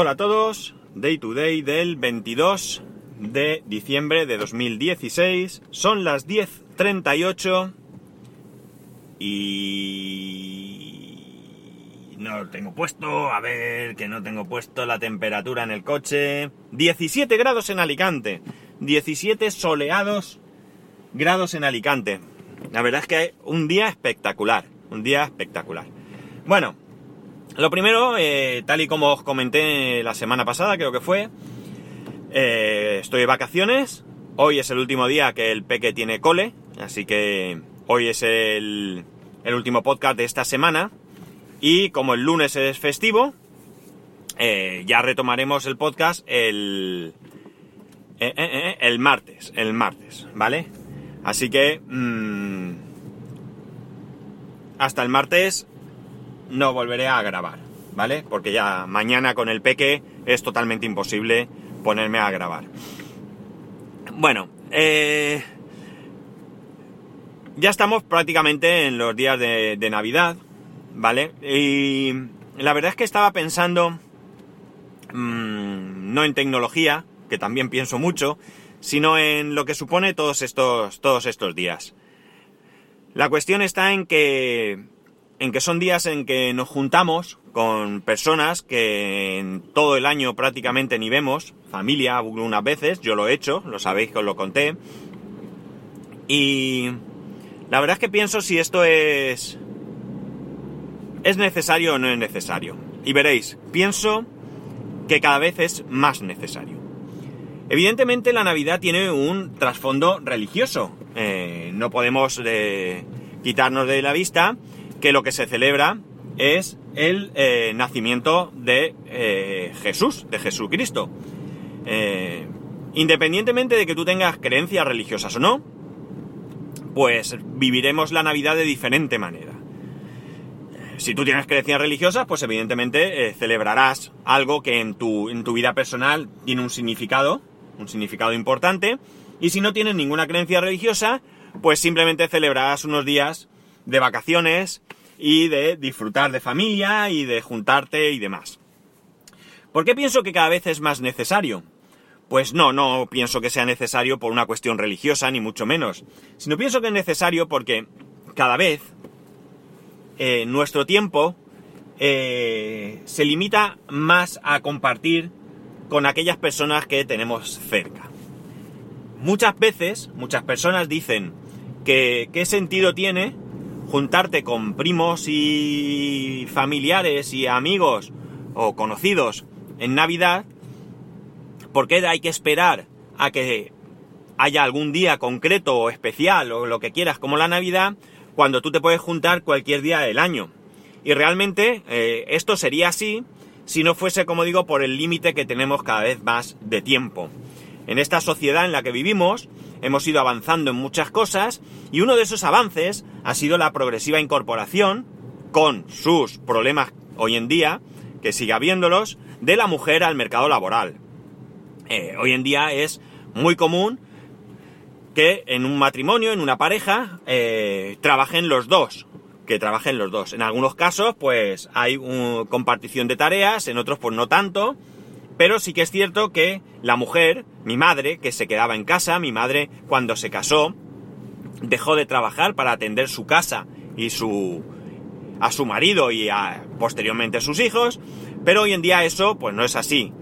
Hola a todos, Day to Day del 22 de diciembre de 2016. Son las 10.38 y... No lo tengo puesto, a ver que no tengo puesto la temperatura en el coche. 17 grados en Alicante, 17 soleados grados en Alicante. La verdad es que un día espectacular, un día espectacular. Bueno, lo primero, eh, tal y como os comenté la semana pasada, creo que fue, eh, estoy de vacaciones. Hoy es el último día que el peque tiene cole, así que hoy es el, último podcast de esta semana. Y como el lunes es festivo, eh, ya retomaremos el podcast el, el martes, el martes, ¿vale? Así que mmm, hasta el martes no volveré a grabar, ¿vale? Porque ya mañana con el peque es totalmente imposible ponerme a grabar. Bueno, eh, ya estamos prácticamente en los días de, Navidad, ¿vale? Y la verdad es que estaba pensando, mmm, no en tecnología, que también pienso mucho, sino en lo que supone todos estos, todos estos días. La cuestión está en que en que son días en que nos juntamos con personas que en todo el año prácticamente ni vemos, familia algunas veces, yo lo he hecho, lo sabéis que os lo conté. Y la verdad es que pienso si esto es es necesario o no es necesario. Y veréis, pienso que cada vez es más necesario. Evidentemente la Navidad tiene un trasfondo religioso. Eh, no podemos eh, quitarnos de la vista que lo que se celebra es el eh, nacimiento de eh, Jesús, de Jesucristo. Eh, independientemente de que tú tengas creencias religiosas o no, pues viviremos la Navidad de diferente manera. Si tú tienes creencias religiosas, pues evidentemente celebrarás algo que en tu, en tu vida personal tiene un significado, un significado importante, y si no tienes ninguna creencia religiosa, pues simplemente celebrarás unos días de vacaciones y de disfrutar de familia y de juntarte y demás. ¿Por qué pienso que cada vez es más necesario? Pues no, no pienso que sea necesario por una cuestión religiosa, ni mucho menos, sino pienso que es necesario porque cada vez eh, nuestro tiempo eh, se limita más a compartir con aquellas personas que tenemos cerca. Muchas veces, muchas personas dicen que qué sentido tiene juntarte con primos y familiares y amigos o conocidos en Navidad, porque hay que esperar a que haya algún día concreto o especial o lo que quieras como la Navidad, cuando tú te puedes juntar cualquier día del año. Y realmente eh, esto sería así si no fuese, como digo, por el límite que tenemos cada vez más de tiempo. En esta sociedad en la que vivimos, hemos ido avanzando en muchas cosas y uno de esos avances ha sido la progresiva incorporación, con sus problemas hoy en día, que sigue habiéndolos, de la mujer al mercado laboral. Eh, hoy en día es muy común que en un matrimonio, en una pareja, eh, trabajen los dos, que trabajen los dos. En algunos casos, pues hay una compartición de tareas, en otros, pues no tanto, pero sí que es cierto que la mujer, mi madre, que se quedaba en casa, mi madre cuando se casó, dejó de trabajar para atender su casa y su a su marido y a, posteriormente a sus hijos, pero hoy en día eso pues no es así.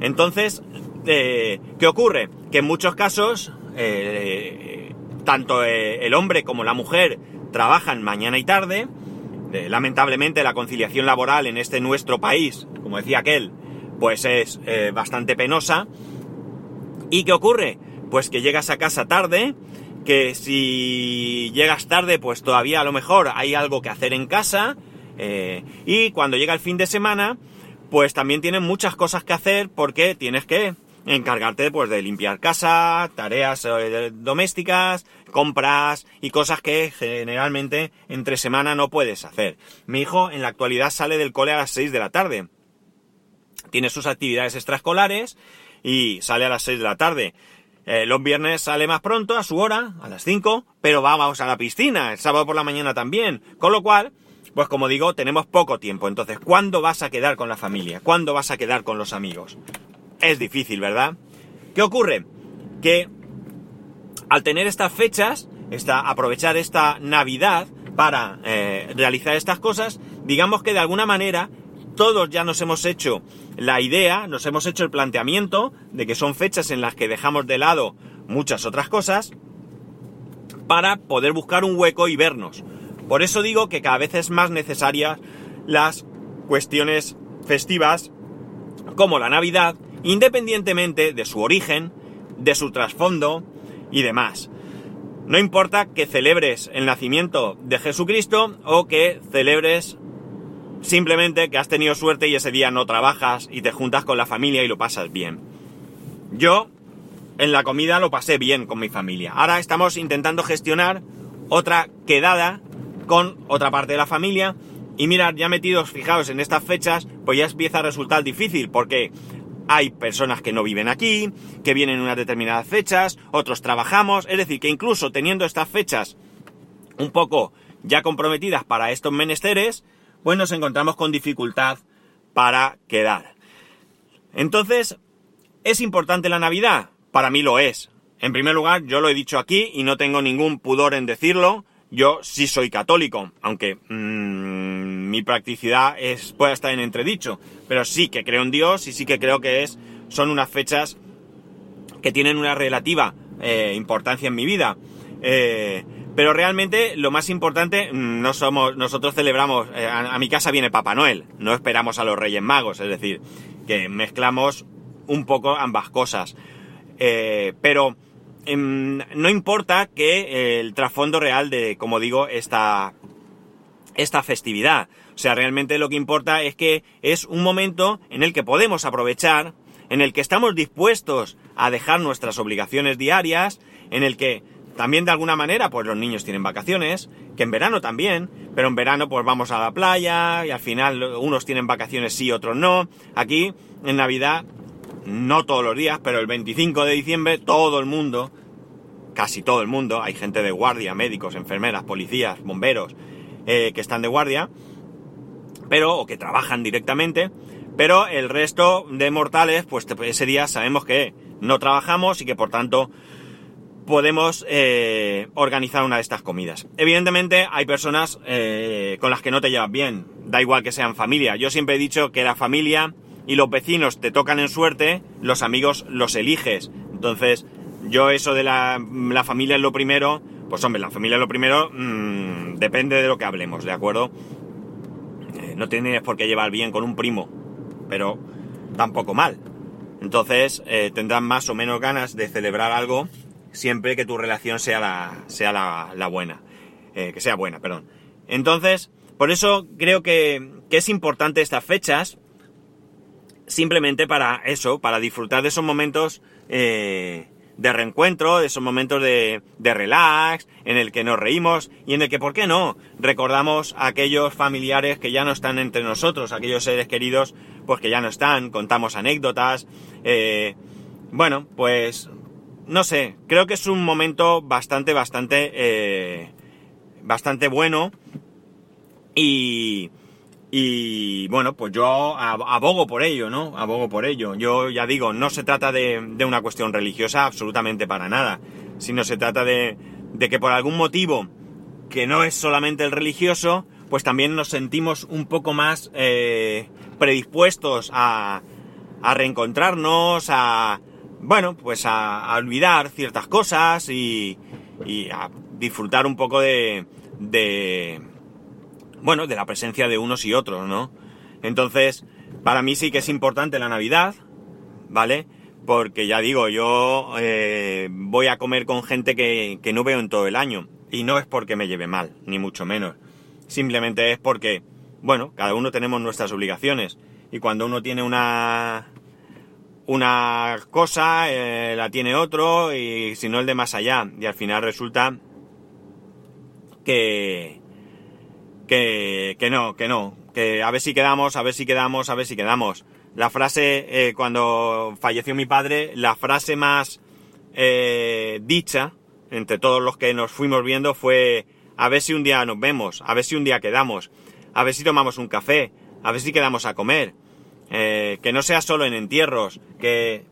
Entonces, eh, ¿qué ocurre? Que en muchos casos, eh, tanto eh, el hombre como la mujer trabajan mañana y tarde, lamentablemente la conciliación laboral en este nuestro país, como decía aquel, pues es eh, bastante penosa. ¿Y qué ocurre? Pues que llegas a casa tarde, que si llegas tarde, pues todavía a lo mejor hay algo que hacer en casa, eh, y cuando llega el fin de semana, pues también tienes muchas cosas que hacer porque tienes que encargarte pues de limpiar casa, tareas eh, domésticas, compras y cosas que generalmente entre semana no puedes hacer. Mi hijo en la actualidad sale del cole a las 6 de la tarde tiene sus actividades extraescolares y sale a las 6 de la tarde. Eh, los viernes sale más pronto, a su hora, a las 5, pero vamos a la piscina, el sábado por la mañana también. Con lo cual, pues como digo, tenemos poco tiempo. Entonces, ¿cuándo vas a quedar con la familia? ¿Cuándo vas a quedar con los amigos? Es difícil, ¿verdad? ¿Qué ocurre? Que al tener estas fechas, esta, aprovechar esta Navidad para eh, realizar estas cosas, digamos que de alguna manera todos ya nos hemos hecho la idea, nos hemos hecho el planteamiento de que son fechas en las que dejamos de lado muchas otras cosas para poder buscar un hueco y vernos. Por eso digo que cada vez es más necesaria las cuestiones festivas como la Navidad, independientemente de su origen, de su trasfondo y demás. No importa que celebres el nacimiento de Jesucristo o que celebres simplemente que has tenido suerte y ese día no trabajas y te juntas con la familia y lo pasas bien. Yo en la comida lo pasé bien con mi familia. Ahora estamos intentando gestionar otra quedada con otra parte de la familia. Y mirad, ya metidos, fijaos, en estas fechas, pues ya empieza a resultar difícil porque hay personas que no viven aquí, que vienen en unas determinadas fechas, otros trabajamos, es decir, que incluso teniendo estas fechas un poco ya comprometidas para estos menesteres, pues nos encontramos con dificultad para quedar. Entonces, ¿es importante la Navidad? Para mí lo es. En primer lugar, yo lo he dicho aquí y no tengo ningún pudor en decirlo. Yo sí soy católico, aunque mmm, mi practicidad es, puede estar en entredicho, pero sí que creo en Dios y sí que creo que es, son unas fechas que tienen una relativa eh, importancia en mi vida. Eh, pero realmente lo más importante, mm, no somos, nosotros celebramos, eh, a, mi casa viene Papá Noel, no esperamos a los Reyes Magos, es decir, que mezclamos un poco ambas cosas. Eh, pero eh, no importa que el trasfondo real de, como digo, esta, esta festividad. O sea, realmente lo que importa es que es un momento en el que podemos aprovechar, en el que estamos dispuestos a dejar nuestras obligaciones diarias, en el que también de alguna manera, pues los niños tienen vacaciones, que en verano también, pero en verano pues vamos a la playa y al final unos tienen vacaciones sí, otros no. Aquí, en Navidad, no todos los días, pero el 25 de diciembre todo el mundo, casi todo el mundo, hay gente de guardia, médicos, enfermeras, policías, bomberos, eh, que están de guardia, pero, o que trabajan directamente, pero el resto de mortales, pues ese día sabemos que no trabajamos y que por tanto podemos eh, organizar una de estas comidas. Evidentemente hay personas eh, con las que no te llevas bien, da igual que sean familia. Yo siempre he dicho que la familia y los vecinos te tocan en suerte, los amigos los eliges. Entonces, yo eso de la, familia es lo primero, pues hombre, la familia es lo primero, mmm, depende de lo que hablemos, ¿de acuerdo? Eh, no tienes por qué llevar bien con un primo, pero tampoco mal. Entonces, tendrán más o menos ganas de celebrar algo siempre que tu relación sea la, sea la, la buena. Eh, que sea buena, perdón. Entonces, por eso creo que, que, es importante estas fechas, simplemente para eso, para disfrutar de esos momentos eh, de reencuentro, de esos momentos de, de, relax, en el que nos reímos y en el que, ¿por qué no?, recordamos a aquellos familiares que ya no están entre nosotros, aquellos seres queridos, pues que ya no están, contamos anécdotas. Eh, bueno, pues no sé, creo que es un momento bastante, bastante, eh, bastante bueno. Y, y bueno, pues yo abogo por ello, ¿no? Abogo por ello. Yo ya digo, no se trata de, de una cuestión religiosa absolutamente para nada, sino se trata de, de, que por algún motivo, que no es solamente el religioso, pues también nos sentimos un poco más eh, predispuestos a, a reencontrarnos, a, bueno, pues a, olvidar ciertas cosas y, y, a disfrutar un poco de, de, bueno, de la presencia de unos y otros, ¿no? Entonces, para mí sí que es importante la Navidad, ¿vale? Porque ya digo, yo eh, voy a comer con gente que, que no veo en todo el año. Y no es porque me lleve mal, ni mucho menos. Simplemente es porque, bueno, cada uno tenemos nuestras obligaciones. Y cuando uno tiene una, una cosa, eh, la tiene otro, y si no el de más allá. Y al final resulta que, que, que no, que no, que a ver si quedamos, a ver si quedamos, a ver si quedamos. La frase, eh, cuando falleció mi padre, la frase más eh, dicha entre todos los que nos fuimos viendo fue a ver si un día nos vemos, a ver si un día quedamos. a ver si tomamos un café, a ver si quedamos a comer, eh, que no sea solo en entierros, que,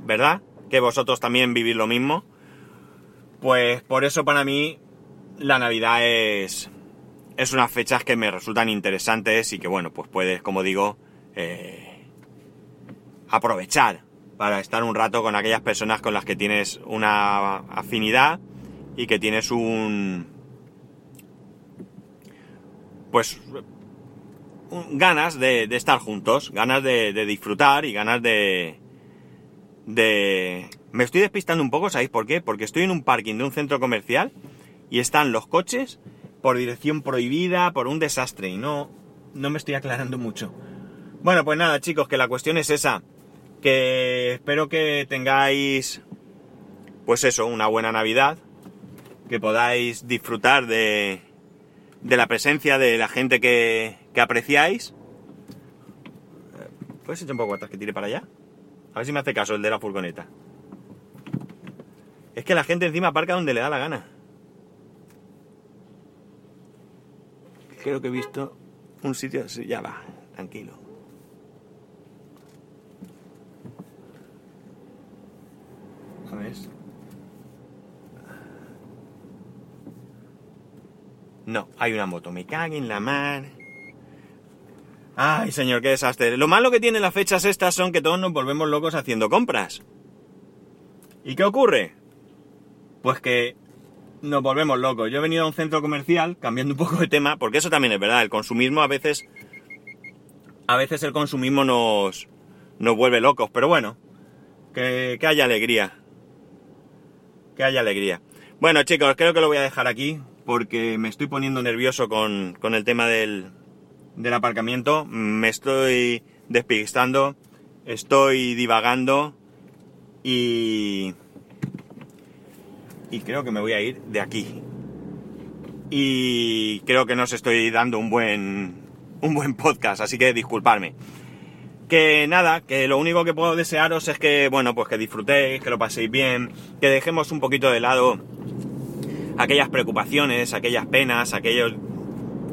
¿verdad? Que vosotros también vivís lo mismo. Pues por eso para mí la Navidad es, es unas fechas que me resultan interesantes y que bueno, pues puedes, como digo, eh, aprovechar para estar un rato con aquellas personas con las que tienes una afinidad y que tienes un pues ganas de, estar juntos, ganas de, disfrutar y ganas de, de... Me estoy despistando un poco, ¿sabéis por qué? Porque estoy en un parking de un centro comercial y están los coches por dirección prohibida, por un desastre y no, no me estoy aclarando mucho. Bueno, pues nada chicos, que la cuestión es esa, que espero que tengáis, pues eso, una buena Navidad, que podáis disfrutar de, de la presencia de la gente que, que apreciáis. ¿Puedes echar un poco atrás que tire para allá? A ver si me hace caso el de la furgoneta. Es que la gente encima aparca donde le da la gana. Creo que he visto un sitio... Sí, ya va, tranquilo. A ver. No, hay una moto. Me cague en la mar. Ay, señor, qué desastre. Lo malo que tienen las fechas estas son que todos nos volvemos locos haciendo compras. ¿Y qué ocurre? Pues que nos volvemos locos. Yo he venido a un centro comercial, cambiando un poco de tema, porque eso también es verdad. El consumismo a veces. A veces el consumismo nos. nos vuelve locos. Pero bueno. Que, que haya alegría. Que haya alegría. Bueno, chicos, creo que lo voy a dejar aquí. Porque me estoy poniendo nervioso con, con el tema del, del aparcamiento. Me estoy despistando, estoy divagando y... Y creo que me voy a ir de aquí. Y creo que no os estoy dando un buen, un buen podcast, así que disculpadme. Que nada, que lo único que puedo desearos es que, bueno, pues que disfrutéis, que lo paséis bien, que dejemos un poquito de lado aquellas preocupaciones, aquellas penas, aquellos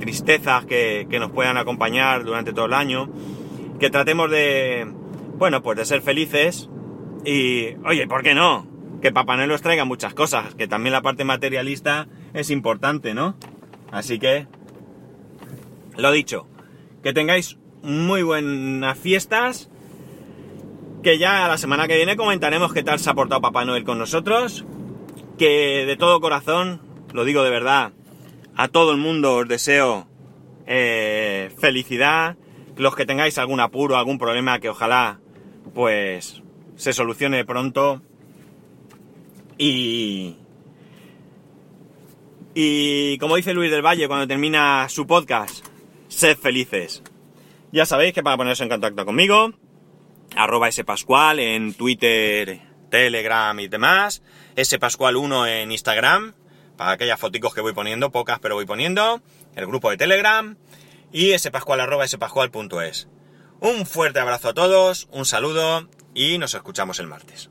tristezas que, nos puedan acompañar durante todo el año, que tratemos de, bueno, pues de ser felices y, oye, ¿por qué no? Que Papá Noel nos traiga muchas cosas, que también la parte materialista es importante, ¿no? Así que, lo dicho, que tengáis muy buenas fiestas, que ya la semana que viene comentaremos qué tal se ha portado Papá Noel con nosotros, que de todo corazón, lo digo de verdad, a todo el mundo os deseo eh, felicidad. Los que tengáis algún apuro, algún problema, que ojalá pues se solucione pronto. Y. Y como dice Luis del Valle cuando termina su podcast, sed felices. Ya sabéis que para poneros en contacto conmigo, arroba spascual en Twitter, Telegram y demás, spascual1 en Instagram, para aquellas foticos que voy poniendo, pocas pero voy poniendo, el grupo de Telegram y spascual.es. Un fuerte abrazo a todos, un saludo y nos escuchamos el martes.